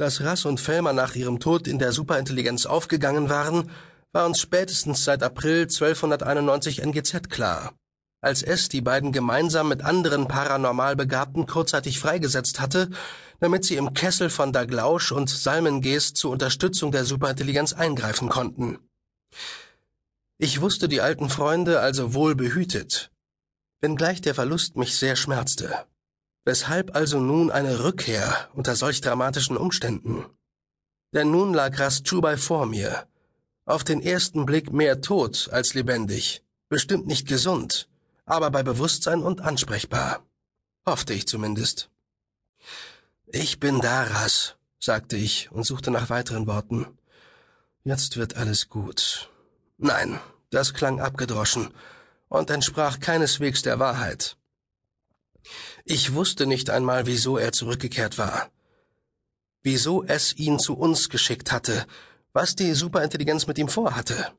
Dass Rass und Fellmer nach ihrem Tod in der Superintelligenz aufgegangen waren, war uns spätestens seit April 1291 NGZ klar. Als es die beiden gemeinsam mit anderen paranormal Begabten kurzzeitig freigesetzt hatte, damit sie im Kessel von Daglausch und Salmengeest zur Unterstützung der Superintelligenz eingreifen konnten. Ich wusste die alten Freunde also wohl behütet, wenngleich der Verlust mich sehr schmerzte. Weshalb also nun eine Rückkehr unter solch dramatischen Umständen? Denn nun lag Rastschubai vor mir, auf den ersten Blick mehr tot als lebendig, bestimmt nicht gesund, aber bei Bewusstsein und ansprechbar. Hoffte ich zumindest. Ich bin Daras, sagte ich und suchte nach weiteren Worten. Jetzt wird alles gut. Nein, das klang abgedroschen und entsprach keineswegs der Wahrheit. Ich wusste nicht einmal, wieso er zurückgekehrt war. Wieso es ihn zu uns geschickt hatte, was die Superintelligenz mit ihm vorhatte.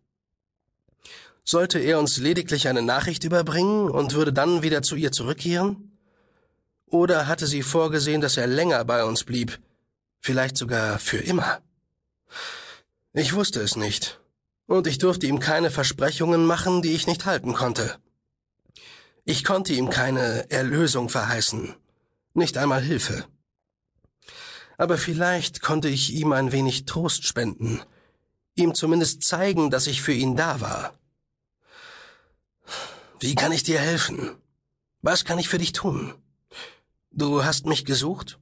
Sollte er uns lediglich eine Nachricht überbringen und würde dann wieder zu ihr zurückkehren? Oder hatte sie vorgesehen, dass er länger bei uns blieb, vielleicht sogar für immer? Ich wusste es nicht, und ich durfte ihm keine Versprechungen machen, die ich nicht halten konnte. Ich konnte ihm keine Erlösung verheißen, nicht einmal Hilfe. Aber vielleicht konnte ich ihm ein wenig Trost spenden, ihm zumindest zeigen, dass ich für ihn da war. Wie kann ich dir helfen? Was kann ich für dich tun? Du hast mich gesucht?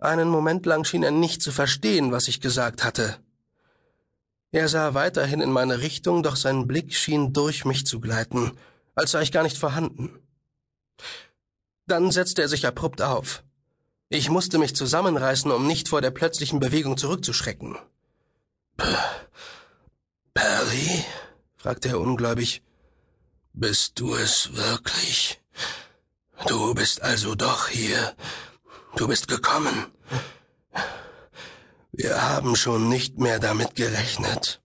Einen Moment lang schien er nicht zu verstehen, was ich gesagt hatte. Er sah weiterhin in meine Richtung, doch sein Blick schien durch mich zu gleiten, als sei ich gar nicht vorhanden. Dann setzte er sich abrupt auf. Ich musste mich zusammenreißen, um nicht vor der plötzlichen Bewegung zurückzuschrecken. Perry? fragte er ungläubig. Bist du es wirklich? Du bist also doch hier. Du bist gekommen. Wir haben schon nicht mehr damit gerechnet.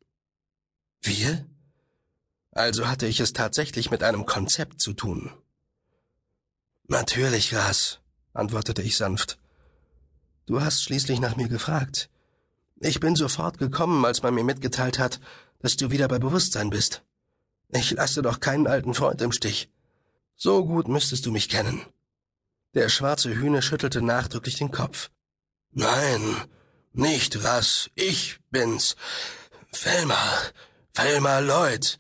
Wir? Also hatte ich es tatsächlich mit einem Konzept zu tun. Natürlich, Ras, antwortete ich sanft. Du hast schließlich nach mir gefragt. Ich bin sofort gekommen, als man mir mitgeteilt hat, dass du wieder bei Bewusstsein bist. Ich lasse doch keinen alten Freund im Stich. So gut müsstest du mich kennen. Der schwarze Hühner schüttelte nachdrücklich den Kopf. Nein, nicht Rass, ich bin's. Felma, Felma Lloyd.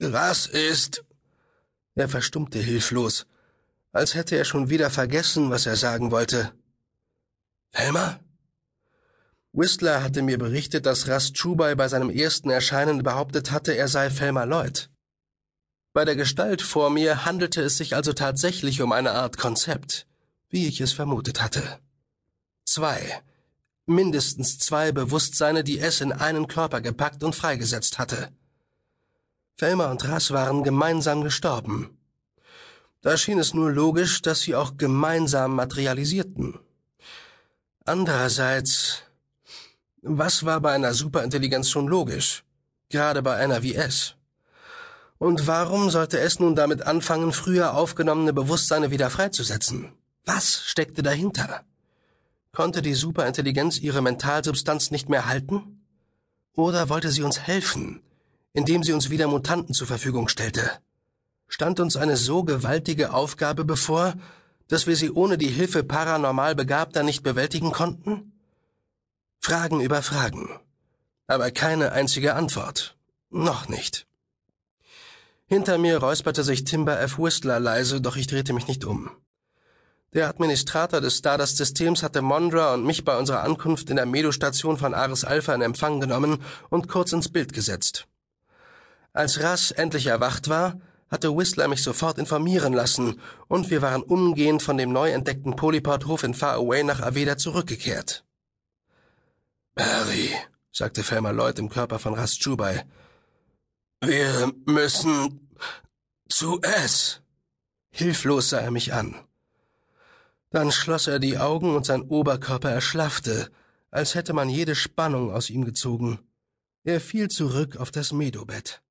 Rass ist. Er verstummte hilflos, als hätte er schon wieder vergessen, was er sagen wollte. Felma? Whistler hatte mir berichtet, dass Ras Chubai bei seinem ersten Erscheinen behauptet hatte, er sei Felma Lloyd. Bei der Gestalt vor mir handelte es sich also tatsächlich um eine Art Konzept, wie ich es vermutet hatte. Zwei, mindestens zwei Bewusstseine, die es in einen Körper gepackt und freigesetzt hatte. Felmer und Rass waren gemeinsam gestorben. Da schien es nur logisch, dass sie auch gemeinsam materialisierten. Andererseits, was war bei einer Superintelligenz schon logisch, gerade bei einer wie es? Und warum sollte es nun damit anfangen, früher aufgenommene Bewusstseine wieder freizusetzen? Was steckte dahinter? Konnte die Superintelligenz ihre Mentalsubstanz nicht mehr halten? Oder wollte sie uns helfen, indem sie uns wieder Mutanten zur Verfügung stellte? Stand uns eine so gewaltige Aufgabe bevor, dass wir sie ohne die Hilfe paranormal Begabter nicht bewältigen konnten? Fragen über Fragen. Aber keine einzige Antwort. Noch nicht. Hinter mir räusperte sich Timber F. Whistler leise, doch ich drehte mich nicht um. Der Administrator des Stardust-Systems hatte Mondra und mich bei unserer Ankunft in der Medo-Station von Ares Alpha in Empfang genommen und kurz ins Bild gesetzt. Als Rass endlich erwacht war, hatte Whistler mich sofort informieren lassen, und wir waren umgehend von dem neu entdeckten Polyport-Hof in Far Away nach Aveda zurückgekehrt. Barry, sagte Felmer Lloyd im Körper von Ras Chubai, wir müssen zu S. Hilflos sah er mich an. Dann schloss er die Augen und sein Oberkörper erschlaffte, als hätte man jede Spannung aus ihm gezogen. Er fiel zurück auf das Medobett.